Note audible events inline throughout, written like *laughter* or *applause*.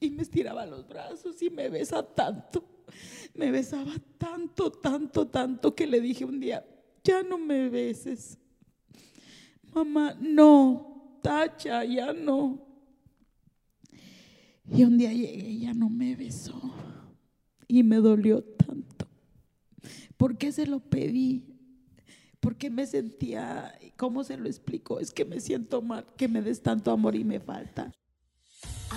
Y me estiraba los brazos y me besa tanto. Me besaba tanto, tanto, tanto que le dije un día, ya no me beses. Mamá, no, tacha, ya no. Y un día llegué y ya no me besó. Y me dolió tanto. ¿Por qué se lo pedí? Porque me sentía, ¿cómo se lo explico? Es que me siento mal, que me des tanto amor y me falta.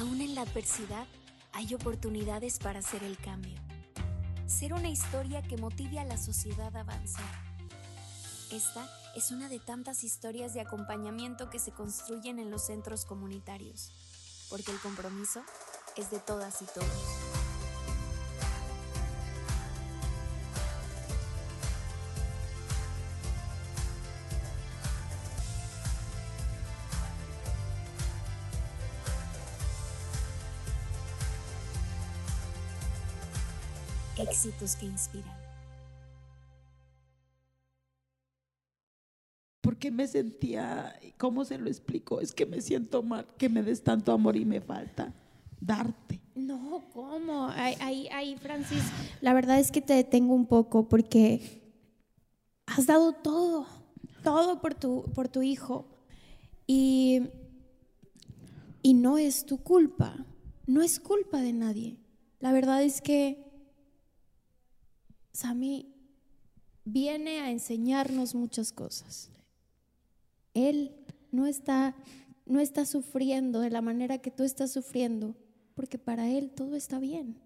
Aún en la adversidad hay oportunidades para hacer el cambio. Ser una historia que motive a la sociedad a avanzar. Esta es una de tantas historias de acompañamiento que se construyen en los centros comunitarios, porque el compromiso es de todas y todos. Éxitos que inspiran. Porque me sentía, ¿cómo se lo explico? Es que me siento mal, que me des tanto amor y me falta darte. No, ¿cómo? Ahí, ahí, Francis, la verdad es que te detengo un poco porque has dado todo, todo por tu, por tu hijo. Y, y no es tu culpa, no es culpa de nadie. La verdad es que Sami viene a enseñarnos muchas cosas. Él no está, no está sufriendo de la manera que tú estás sufriendo, porque para él todo está bien.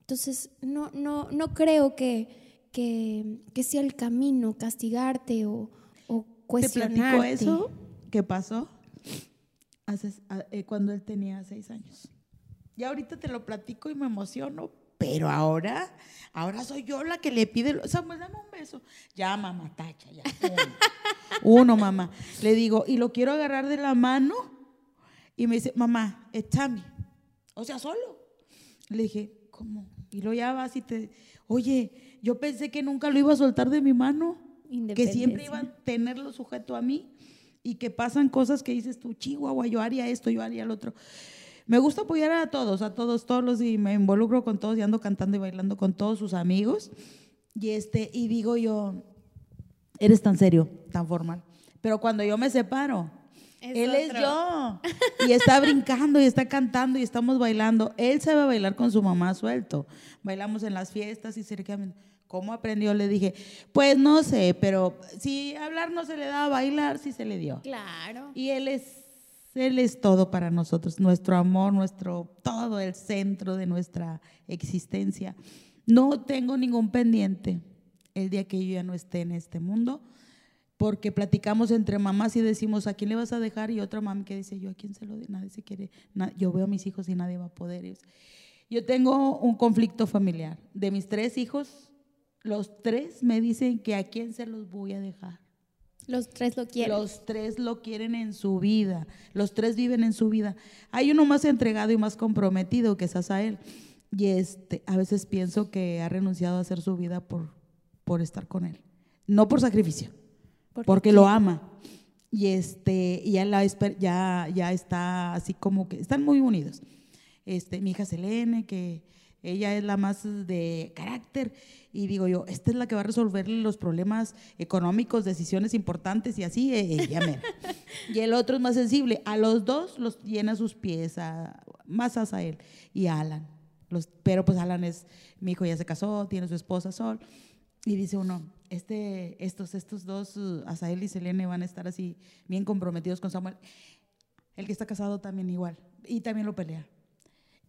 Entonces, no, no, no creo que, que, sea el camino castigarte o, o cuestionarte. ¿Te eso que pasó Hace, eh, cuando él tenía seis años? Y ahorita te lo platico y me emociono pero ahora, ahora soy yo la que le pide, Samuel, dame un beso. Ya, mamá, tacha, ya. Uno. mamá. Le digo, y lo quiero agarrar de la mano. Y me dice, mamá, échame. O sea, solo. Le dije, ¿cómo? Y lo ya vas y te, oye, yo pensé que nunca lo iba a soltar de mi mano. Que siempre iba a tenerlo sujeto a mí. Y que pasan cosas que dices tú, chihuahua, yo haría esto, yo haría el otro. Me gusta apoyar a todos, a todos, todos los, y me involucro con todos y ando cantando y bailando con todos sus amigos. Y, este, y digo yo, eres tan serio, tan formal. Pero cuando yo me separo, él es yo. *laughs* Y está brincando y está cantando y estamos bailando. Él sabe bailar con su mamá suelto. Bailamos en las fiestas y cercamente. ¿Cómo aprendió? Le dije, pues no sé, pero si hablar no se le da, a bailar sí se le dio. Claro. Y él es él es todo para nosotros, nuestro amor, nuestro todo, el centro de nuestra existencia. No tengo ningún pendiente el día que yo ya no esté en este mundo, porque platicamos entre mamás y decimos, ¿a quién le vas a dejar? Y otra mamá que dice, yo a quién se lo de, nadie se quiere, yo veo a mis hijos y nadie va a poder. Yo tengo un conflicto familiar. De mis tres hijos, los tres me dicen que a quién se los voy a dejar. Los tres lo quieren. Los tres lo quieren en su vida. Los tres viven en su vida. Hay uno más entregado y más comprometido que es Asael. Y este, a veces pienso que ha renunciado a hacer su vida por, por estar con él. No por sacrificio, porque lo ama. Y este, y ya, la, ya, ya está así como que están muy unidos. Este, mi hija Selene, que ella es la más de carácter y digo yo, esta es la que va a resolver los problemas económicos, decisiones importantes y así, ella eh, *laughs* y el otro es más sensible. A los dos los llena sus pies, más a él y a Alan. Los, pero pues Alan es, mi hijo ya se casó, tiene su esposa Sol. Y dice uno, este, estos, estos dos, Asael y Selene, van a estar así bien comprometidos con Samuel. El que está casado también igual. Y también lo pelea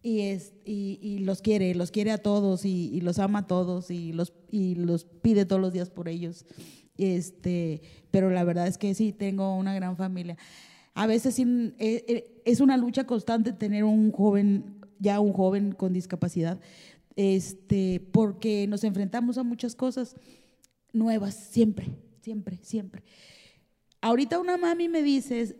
y, es, y, los quiere, los quiere a todos y, los ama a todos y los, y los pide todos los días por ellos. Este, pero la verdad es que sí, tengo una gran familia. A veces eh, eh, es una lucha constante tener un joven, ya un joven con discapacidad, este, porque nos enfrentamos a muchas cosas nuevas, siempre, siempre, siempre. Ahorita una mami me dice,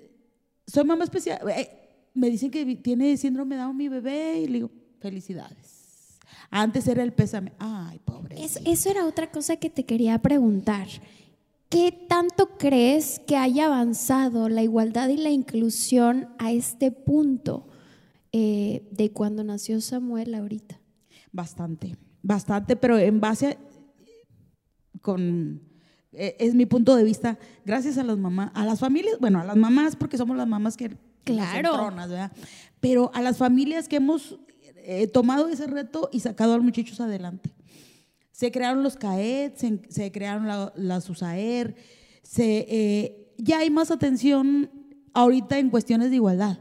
soy mamá especial, eh, me dicen que tiene síndrome de Down mi bebé y le digo, felicidades. Antes era el pésame. Ay, pobre. Eso, era otra cosa que te quería preguntar. ¿Qué tanto crees que haya avanzado la igualdad y la inclusión a este punto? Eh, de cuando nació Samuel ahorita? Bastante, bastante, pero en base con eh, es mi punto de vista, gracias a las mamás, a las familias, bueno, a las mamás porque somos las mamás que claro. ¿verdad? Pero a las familias que hemos eh, tomado ese reto y sacado a los muchachos adelante. Se crearon los CAET, se, crearon las USAER, se, eh, ya hay más atención ahorita en cuestiones de igualdad,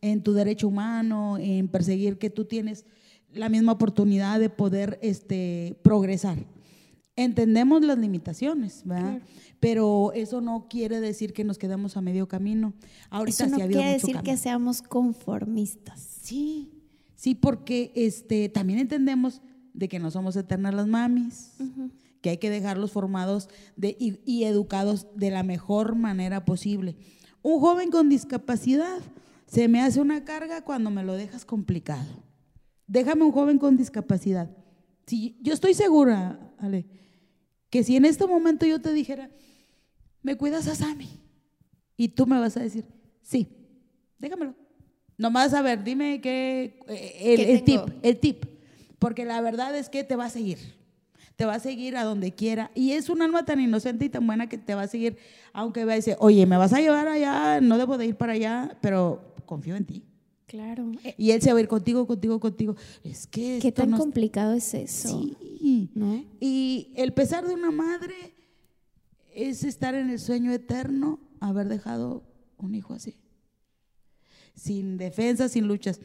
en tu derecho humano, en perseguir que tú tienes la misma oportunidad de poder este, progresar. Entendemos las limitaciones, ¿verdad? Pero eso no quiere decir que nos quedemos a medio camino. Ahorita eso no quiere decir que seamos conformistas. Sí, sí, porque este, también entendemos de que no somos eternas las mamis, que hay que dejarlos formados de, y, y educados de la mejor manera posible. Un joven con discapacidad se me hace una carga cuando me lo dejas complicado. Déjame un joven con discapacidad. Si, yo estoy segura, Ale, que si en este momento yo te dijera, ¿me cuidas a Sammy? Y tú me vas a decir, sí, déjamelo. Nomás a ver, dime qué, eh, el, tip, el tip. Porque la verdad es que te va a seguir. Te va a seguir a donde quiera. Y es un alma tan inocente y tan buena que te va a seguir, aunque va a decir, oye, me vas a llevar allá, no debo de ir para allá, pero confío en ti. Claro. Y él se va a ir contigo, contigo, contigo. Es que. ¿Qué tan complicado es eso? Sí. ¿No? Y el pesar de una madre es estar en el sueño eterno, haber dejado un hijo así. Sin defensa, sin luchas.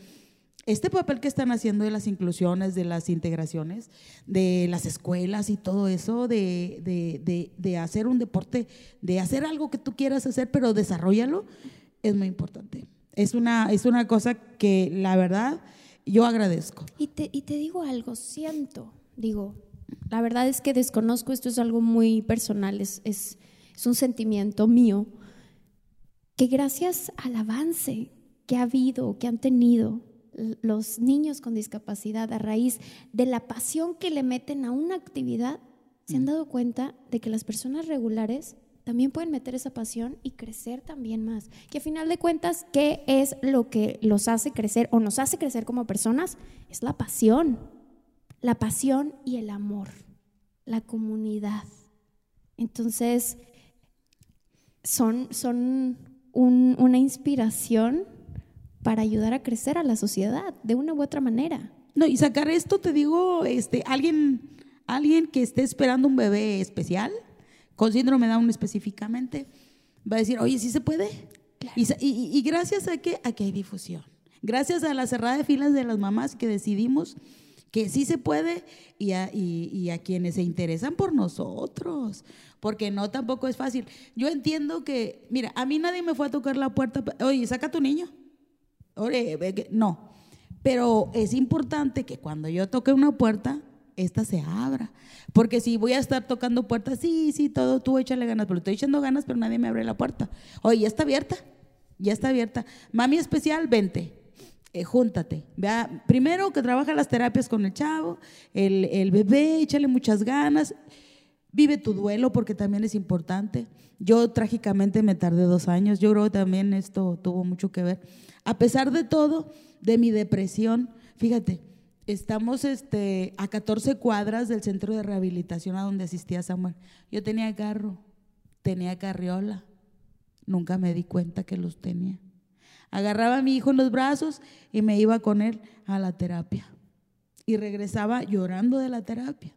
Este papel que están haciendo de las inclusiones, de las integraciones, de las escuelas y todo eso, de, de, de hacer un deporte, de hacer algo que tú quieras hacer, pero desarrollalo, es muy importante. Es una, es una cosa que la verdad yo agradezco. Y te, y te digo algo, siento, digo, la verdad es que desconozco, esto es algo muy personal, es, es, es un sentimiento mío, que gracias al avance que ha habido, que han tenido los niños con discapacidad a raíz de la pasión que le meten a una actividad, se han mm. dado cuenta de que las personas regulares también pueden meter esa pasión y crecer también más. Que a final de cuentas, ¿qué es lo que los hace crecer o nos hace crecer como personas? Es la pasión. La pasión y el amor, la comunidad. Entonces, son, son una inspiración para ayudar a crecer a la sociedad de una u otra manera. No, y sacar esto, te digo, este, alguien, alguien que esté esperando un bebé especial, con síndrome Down específicamente, va a decir, oye, ¿sí se puede? Y, gracias a que, a que hay difusión, gracias a la cerrada de filas de las mamás que decidimos que sí se puede y a, y a, quienes se interesan por nosotros, porque no tampoco es fácil. Yo entiendo que, mira, a mí nadie me fue a tocar la puerta, oye, saca a tu niño. Oye, no, pero es importante que cuando yo toque una puerta, esta se abra. Porque si voy a estar tocando puertas, sí, sí, todo, tú échale ganas, pero estoy echando ganas, pero nadie me abre la puerta. Oye, ya está abierta, ya está abierta. Mami especial, vente, eh, júntate. Vea, primero que trabaja las terapias con el chavo, el, el bebé, échale muchas ganas. Vive tu duelo porque también es importante. Yo trágicamente me tardé dos años. Yo creo que también esto tuvo mucho que ver. A pesar de todo, de mi depresión, fíjate, Estamos este, a 14 cuadras del centro de rehabilitación a donde asistía Samuel. Yo tenía carro, tenía carriola. Nunca me di cuenta que los tenía. Agarraba a mi hijo en los brazos y me iba con él a la terapia. Y regresaba llorando de la terapia.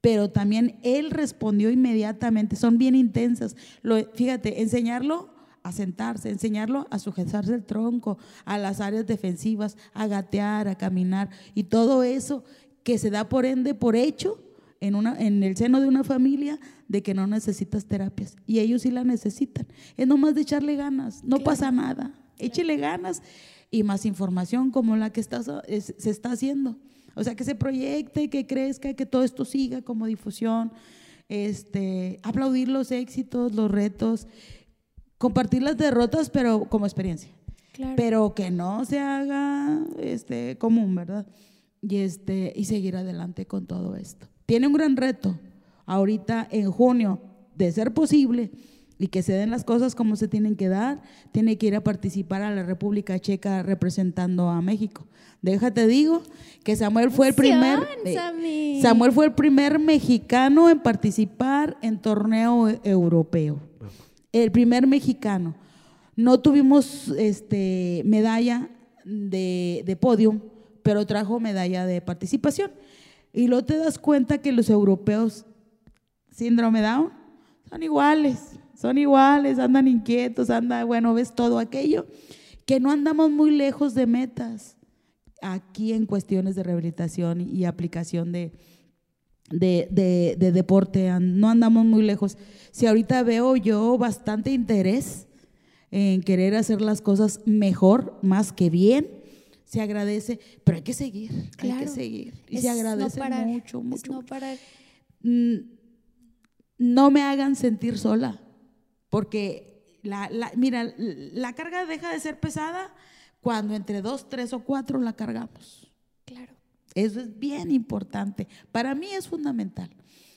Pero también él respondió inmediatamente. Son bien intensas. Lo, fíjate, enseñarlo a sentarse, enseñarlo a sujetarse el tronco, a las áreas defensivas, a gatear, a caminar y todo eso que se da por ende por hecho en, una, en el seno de una familia de que no necesitas terapias y ellos sí la necesitan. Es nomás de echarle ganas, no pasa nada, échele ganas y más información como la que está, se está haciendo. O sea, que se proyecte, que crezca, que todo esto siga como difusión, este, aplaudir los éxitos, los retos compartir las derrotas, pero como experiencia. Pero que no se haga este, común, ¿verdad? Y, este, y seguir adelante con todo esto. Tiene un gran reto ahorita en junio, de ser posible, y que se den las cosas como se tienen que dar, tiene que ir a participar a la República Checa representando a México. Déjate digo que Samuel fue el primer eh, Samuel fue el primer mexicano en participar en torneo europeo. El primer mexicano. No tuvimos este, medalla de, de podium, pero trajo medalla de participación. Y luego te das cuenta que los europeos, síndrome Down, son iguales son iguales, andan inquietos, anda, bueno, ves todo aquello, que no andamos muy lejos de metas aquí en cuestiones de rehabilitación y aplicación de, de, deporte, no andamos muy lejos. Si ahorita veo yo bastante interés en querer hacer las cosas mejor, más que bien, se agradece, pero hay que seguir, hay que seguir. Y se agradece mucho, mucho. No, mm, no me hagan sentir sola. Porque, la, mira, la carga deja de ser pesada cuando entre dos, tres o cuatro la cargamos. Eso es bien importante. Para mí es fundamental.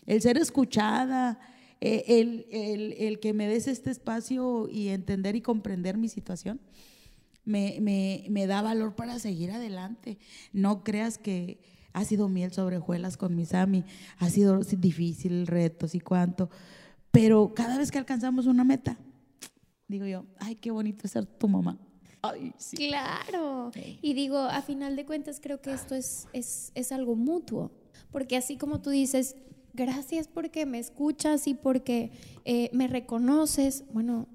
El ser escuchada, eh, el, el, que me des este espacio y entender y comprender mi situación, me, me, me, da valor para seguir adelante. No creas que ha sido miel sobre hojuelas con mis ami, ha sido difícil, retos y cuánto. Pero cada vez que alcanzamos una meta, digo yo, ay, qué bonito ser tu mamá. Ay, sí. Claro. Y digo, a final de cuentas creo que esto es, es, es algo mutuo, porque así como tú dices, gracias porque me escuchas y porque eh, me reconoces, bueno,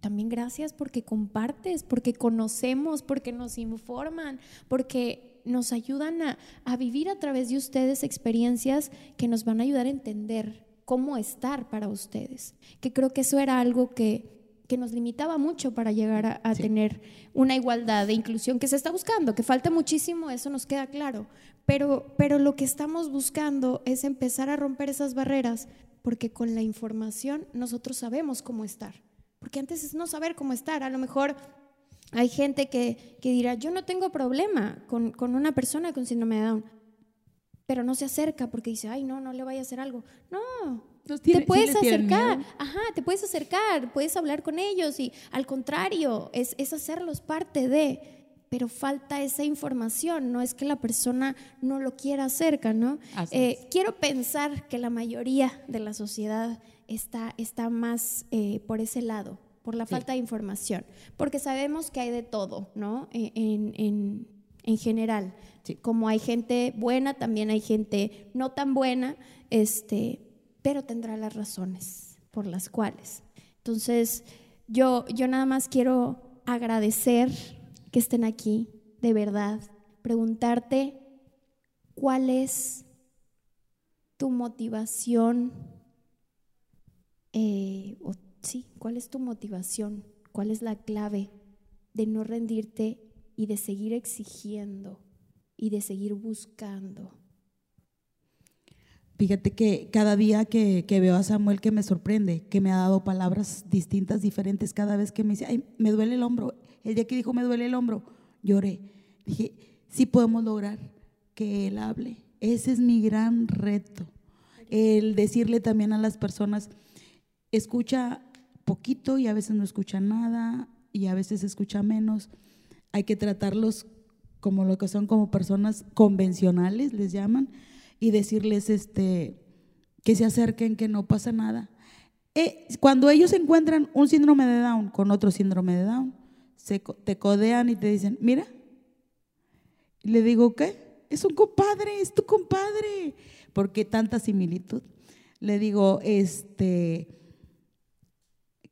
también gracias porque compartes, porque conocemos, porque nos informan, porque nos ayudan a, a, vivir a través de ustedes experiencias que nos van a ayudar a entender cómo estar para ustedes. Que creo que eso era algo que, nos limitaba mucho para llegar a, tener una igualdad de inclusión que se está buscando, que falta muchísimo, eso nos queda claro. Pero, pero lo que estamos buscando es empezar a romper esas barreras, porque con la información nosotros sabemos cómo estar. Porque antes es no saber cómo estar. A lo mejor hay gente que, dirá, yo no tengo problema con, con una persona con síndrome de Down pero no se acerca porque dice, ay, no, no le vaya a hacer algo. No, te puedes acercar, ajá, te puedes acercar, puedes hablar con ellos y al contrario, es, es hacerlos parte de, pero falta esa información, no es que la persona no lo quiera acerca, ¿no? Eh, quiero pensar que la mayoría de la sociedad está, está más eh, por ese lado, por la falta de información, porque sabemos que hay de todo, ¿no? E, en, en, en general. Como hay gente buena, también hay gente no tan buena, este, pero tendrá las razones por las cuales. Entonces, yo, yo nada más quiero agradecer que estén aquí, de verdad, preguntarte cuál es tu motivación, eh, sí, cuál es tu motivación, cuál es la clave de no rendirte y de seguir exigiendo y de seguir buscando. Fíjate que cada día que, veo a Samuel que me sorprende, que me ha dado palabras distintas, diferentes, cada vez que me dice, ay, me duele el hombro. El día que dijo, me duele el hombro, lloré. Dije, sí podemos lograr que él hable. Ese es mi gran reto. El decirle también a las personas, escucha poquito y a veces no escucha nada y a veces escucha menos. Hay que tratarlos como lo que son como personas convencionales, les llaman, y decirles este, que se acerquen, que no pasa nada. Eh, cuando ellos encuentran un síndrome de Down con otro síndrome de Down, se, te codean y te dicen, mira, le digo, ¿qué? Es un compadre, es tu compadre. porque tanta similitud? Le digo, este,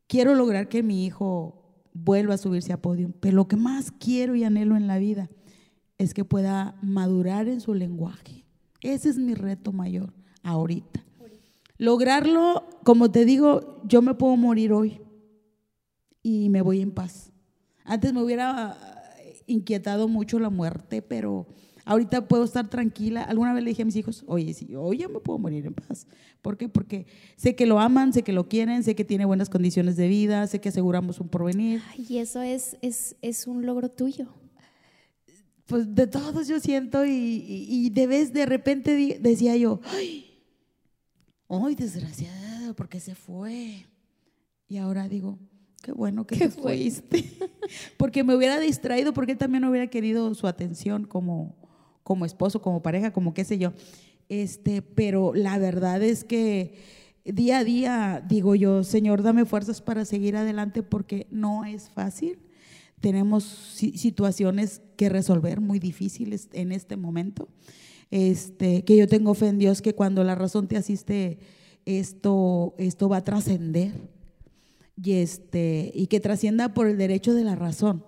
quiero lograr que mi hijo vuelva a subirse a podio, pero lo que más quiero y anhelo en la vida es que pueda madurar en su lenguaje. Ese es mi reto mayor ahorita. Lograrlo, como te digo, yo me puedo morir hoy y me voy en paz. Antes me hubiera inquietado mucho la muerte, pero ahorita puedo estar tranquila. Alguna vez le dije a mis hijos, oye, sí, hoy ya me puedo morir en paz. ¿Por qué? Porque sé que lo aman, sé que lo quieren, sé que tiene buenas condiciones de vida, sé que aseguramos un porvenir. Y eso es, es, es un logro tuyo pues de todos yo siento y, de vez de repente decía yo, ay, ay, desgraciada, porque se fue. Y ahora digo, qué bueno que te fuiste. *laughs* porque me hubiera distraído, porque también hubiera querido su atención como, como esposo, como pareja, como qué sé yo. Este, pero la verdad es que día a día digo yo, Señor, dame fuerzas para seguir adelante porque no es fácil. Tenemos situaciones que resolver muy difíciles en este momento. Este, que yo tengo fe en Dios que cuando la razón te asiste, esto, esto va a trascender y, este, y que trascienda por el derecho de la razón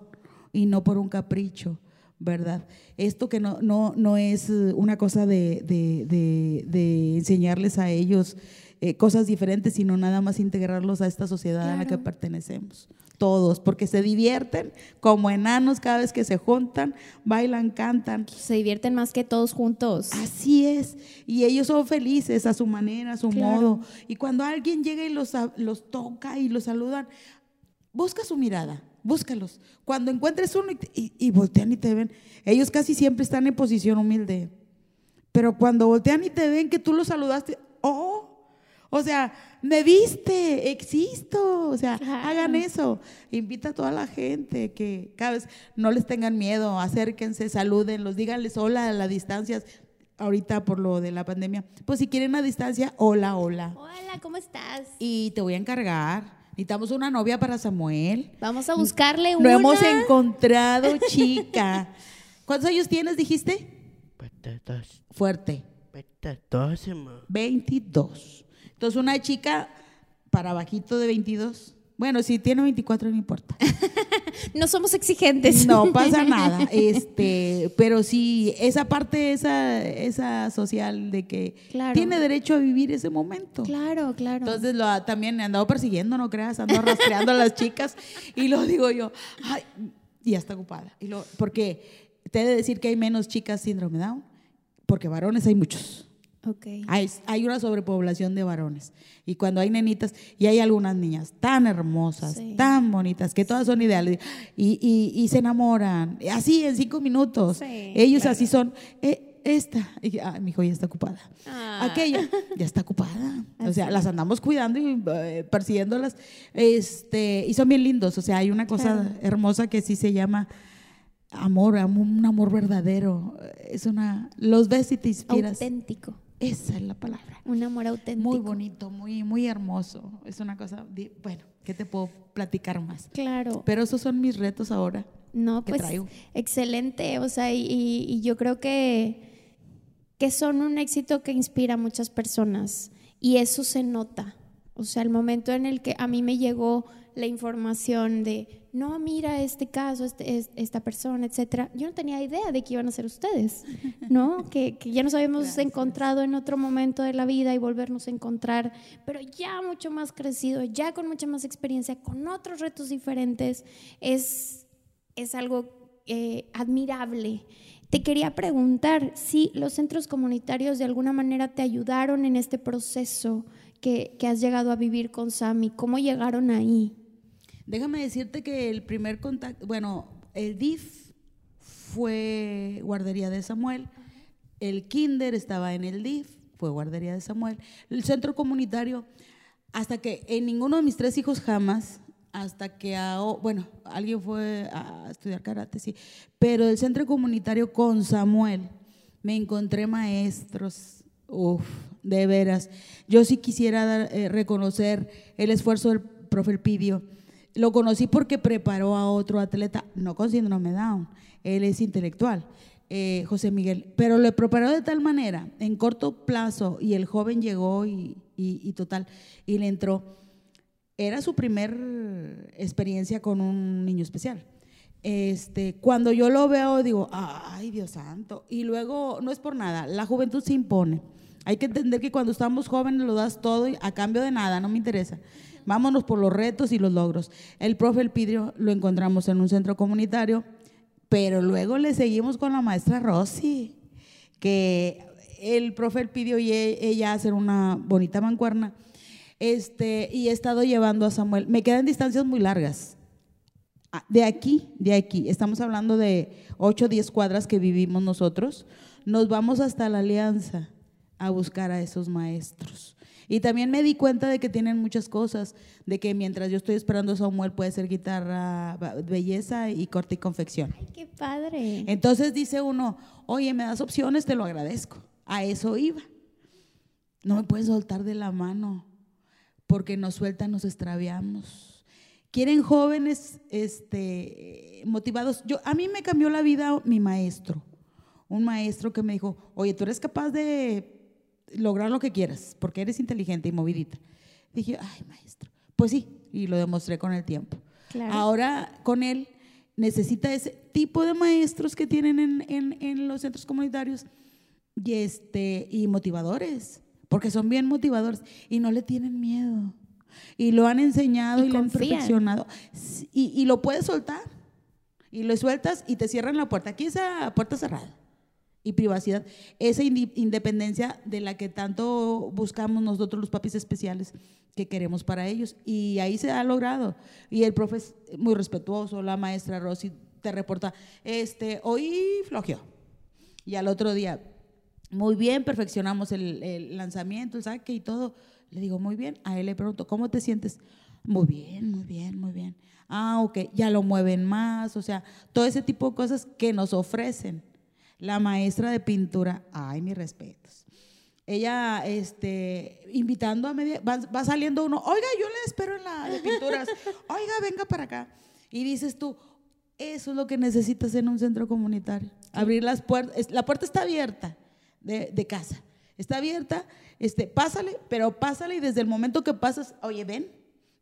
y no por un capricho. ¿verdad? Esto que no, no, no es una cosa de, de, enseñarles a ellos eh, cosas diferentes, sino nada más integrarlos a esta sociedad a la que pertenecemos. Todos, porque se divierten como enanos cada vez que se juntan, bailan, cantan. Se divierten más que todos juntos. Así es. Y ellos son felices a su manera, a su modo. Y cuando alguien llega y los, los toca y los saludan, busca su mirada búscalos. Cuando encuentres uno y, voltean y te ven, ellos casi siempre están en posición humilde. Pero cuando voltean y te ven que tú los saludaste, o sea, me viste, existo, o sea, hagan eso. Invita a toda la gente que cada vez no les tengan miedo, acérquense, saluden, los díganles hola a la distancia. Ahorita por lo de la pandemia, pues si quieren a distancia, hola, hola. Hola, ¿cómo estás? Y te voy a encargar Necesitamos una novia para Samuel. Vamos a buscarle una. Lo hemos encontrado, chica. *laughs* ¿Cuántos años tienes, dijiste? 22. Fuerte. 22. 22. Entonces, una chica para bajito de 22. Bueno, si tiene 24 no importa. *laughs* no somos exigentes. No pasa nada. Este, pero sí, esa parte, esa, esa social de que tiene derecho a vivir ese momento. Claro, claro. Entonces lo, también he andado persiguiendo, no creas, ando rastreando a las chicas y lo digo yo, ay, ya está ocupada. Y lo, porque te he de decir que hay menos chicas síndrome Down, porque varones hay muchos. Hay, una sobrepoblación de varones. Y cuando hay nenitas, y hay algunas niñas tan hermosas, tan bonitas, que todas son ideales, y, se enamoran, así en cinco minutos. Ellos así son. Eh, esta, ah, mi hijo ya está ocupada. Ah. Aquella *laughs* ya está ocupada. O sea, las andamos cuidando y eh, persiguiéndolas. Este, y son bien lindos. O sea, hay una cosa hermosa que sí se llama amor, un amor verdadero. Es una, los ves y te inspiras. Auténtico. Esa es la palabra. Un amor auténtico. Muy bonito, muy, muy hermoso. Es una cosa, bueno, ¿qué te puedo platicar más? Claro. Pero esos son mis retos ahora. No, pues excelente. O sea, y, yo creo que, que son un éxito que inspira a muchas personas. Y eso se nota. O sea, el momento en el que a mí me llegó la información de no, mira este caso, este, esta persona, etcétera. Yo no tenía idea de que iban a ser ustedes, ¿no? *laughs* que, ya nos habíamos encontrado en otro momento de la vida y volvernos a encontrar, pero ya mucho más crecido, ya con mucha más experiencia, con otros retos diferentes, es, es algo eh, admirable. Te quería preguntar si los centros comunitarios de alguna manera te ayudaron en este proceso que, has llegado a vivir con Sami, ¿cómo llegaron ahí? Déjame decirte que el primer contacto, bueno, el DIF fue guardería de Samuel, el kinder estaba en el DIF, fue guardería de Samuel, el centro comunitario, hasta que en ninguno de mis tres hijos jamás, hasta que, bueno, alguien fue a estudiar karate, sí, pero el centro comunitario con Samuel me encontré maestros, uff, de veras. Yo sí quisiera eh, reconocer el esfuerzo del profe Elpidio lo conocí porque preparó a otro atleta, no con síndrome Down, él es intelectual, eh, José Miguel, pero lo preparó de tal manera, en corto plazo, y el joven llegó y, total, y le entró. Era su primer experiencia con un niño especial. Este, cuando yo lo veo, digo, ay, Dios santo. Y luego, no es por nada, la juventud se impone. Hay que entender que cuando estamos jóvenes lo das todo a cambio de nada, no me interesa. Vámonos por los retos y los logros. El profe Elpidio lo encontramos en un centro comunitario, pero luego le seguimos con la maestra Rosy, que el profe Elpidio y e, ella hacen una bonita mancuerna. Este, y he estado llevando a Samuel. Me quedan distancias muy largas. Ah, de aquí, de aquí, estamos hablando de 8 o 10 cuadras que vivimos nosotros. Nos vamos hasta la Alianza a buscar a esos maestros. Y también me di cuenta de que tienen muchas cosas, de que mientras yo estoy esperando a Samuel puede ser guitarra, belleza y corte y confección. Ay, qué padre. Entonces dice uno, oye, me das opciones, te lo agradezco. A eso iba. No me puedes soltar de la mano, porque nos sueltan, nos extraviamos. Quieren jóvenes este, motivados. Yo, a mí me cambió la vida mi maestro, un maestro que me dijo, oye, tú eres capaz de lograr lo que quieras, porque eres inteligente y movidita. Dije, ay, maestro, pues sí, y lo demostré con el tiempo. Ahora con él necesita ese tipo de maestros que tienen en, en, los centros comunitarios y, este, y motivadores, porque son bien motivadores y no le tienen miedo. Y lo han enseñado y, lo han perfeccionado. Y, y lo puedes soltar. Y lo sueltas y te cierran la puerta. Aquí esa puerta cerrada y privacidad, esa independencia de la que tanto buscamos nosotros los papis especiales que queremos para ellos. Y ahí se ha logrado. Y el profe muy respetuoso, la maestra Rosy te reporta, este, hoy flojeó. Y al otro día, muy bien, perfeccionamos el, lanzamiento, el saque y todo. Le digo, muy bien. A él le pregunto, ¿cómo te sientes? Muy bien, muy bien, muy bien. Ah, ok, ya lo mueven más, o sea, todo ese tipo de cosas que nos ofrecen la maestra de pintura, ay, mis respetos. Ella, este, invitando a media, va, saliendo uno, oiga, yo le espero en la de pinturas, oiga, venga para acá. Y dices tú, eso es lo que necesitas en un centro comunitario. Abrir las puertas, la puerta está abierta de, de, casa, está abierta, este, pásale, pero pásale y desde el momento que pasas, oye, ven,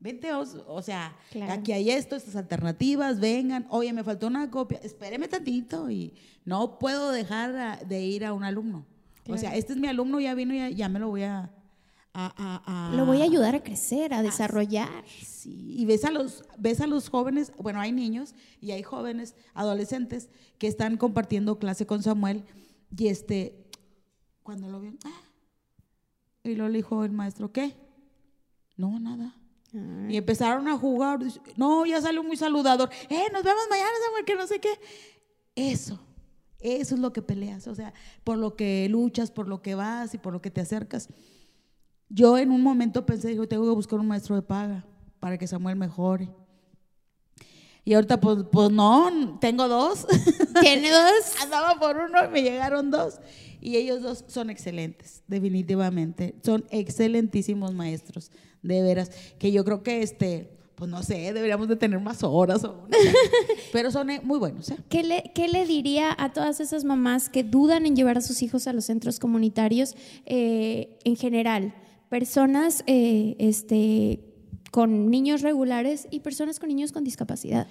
vente, o, sea, aquí hay esto, estas alternativas, vengan, oye, me faltó una copia, espéreme tantito y no puedo dejar de ir a un alumno. O sea, este es mi alumno, ya vino, ya, ya me lo voy a, Lo voy a ayudar a crecer, a desarrollar. Sí, y ves a, los, ves a los jóvenes, bueno, hay niños y hay jóvenes, adolescentes, que están compartiendo clase con Samuel y este, cuando lo vieron, ah", y lo dijo el maestro, ¿qué? No, nada. Y empezaron a jugar. No, ya salió muy saludador. Eh, nos vemos mañana, Samuel, que no sé qué. Eso, eso es lo que peleas. O sea, por lo que luchas, por lo que vas y por lo que te acercas. Yo en un momento pensé, digo, tengo que buscar un maestro de paga para que Samuel mejore. Y ahorita, pues, pues no, tengo dos. ¿Tiene *laughs* dos? Andaba por uno y me llegaron dos. Y ellos dos son excelentes, definitivamente. Son excelentísimos maestros de veras, que yo creo que este, pues no sé, deberíamos de tener más horas, *laughs* pero son eh, muy buenos. ¿eh? ¿Qué, le, ¿Qué le diría a todas esas mamás que dudan en llevar a sus hijos a los centros comunitarios eh, en general? Personas este, con niños regulares y personas con niños con discapacidad.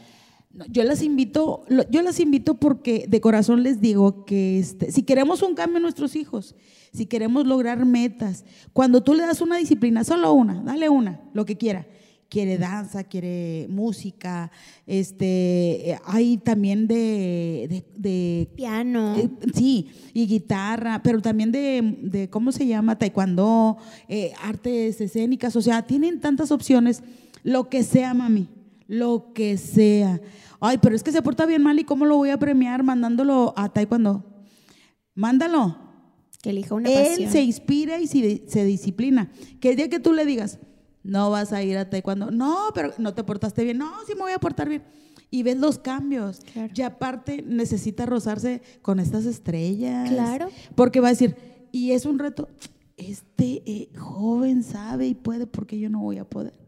Yo las invito, yo las invito porque de corazón les digo que este, si queremos un cambio en nuestros hijos, si queremos lograr metas, cuando tú le das una disciplina, solo una, dale una, lo que quiera. Quiere danza, quiere música, este, hay también de, piano. Eh, sí, y guitarra, pero también de, ¿cómo se llama? Taekwondo, eh, artes escénicas, o sea, tienen tantas opciones, lo que sea, mami lo que sea. Ay, pero es que se porta bien mal y cómo lo voy a premiar mandándolo a taekwondo. Mándalo. Que elija una Él se inspira y se, disciplina. Que el día que tú le digas, no vas a ir a taekwondo, no, pero no te portaste bien, no, sí me voy a portar bien. Y ves los cambios. Y aparte necesita rozarse con estas estrellas. Claro. Porque va a decir, y es un reto, este eh, joven sabe y puede porque yo no voy a poder.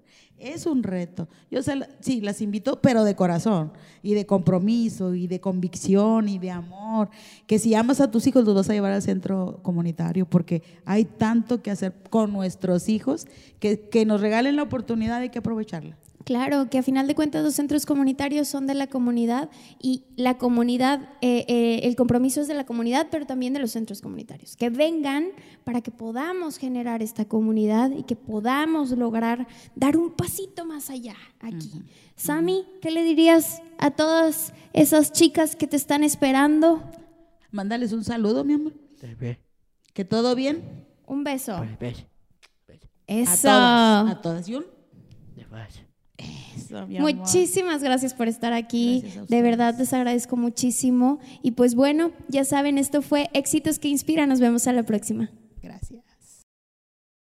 Es un reto. Yo sí, las invito, pero de corazón y de compromiso y de convicción y de amor. Que si amas a tus hijos los vas a llevar al centro comunitario porque hay tanto que hacer con nuestros hijos que, que nos regalen la oportunidad, hay que aprovecharla. Claro, que a final de cuentas los centros comunitarios son de la comunidad y la comunidad, eh, eh, el compromiso es de la comunidad, pero también de los centros comunitarios. Que vengan para que podamos generar esta comunidad y que podamos lograr dar un pasito más allá aquí. Sami, ¿qué le dirías a todas esas chicas que te están esperando? Mándales un saludo, mi amor. ¿Que todo bien? Un beso. Eso. A todas. ¿Y un? Muchísimas gracias por estar aquí. De verdad les agradezco muchísimo. Y pues bueno, ya saben, esto fue Éxitos que Inspiran. Nos vemos a la próxima.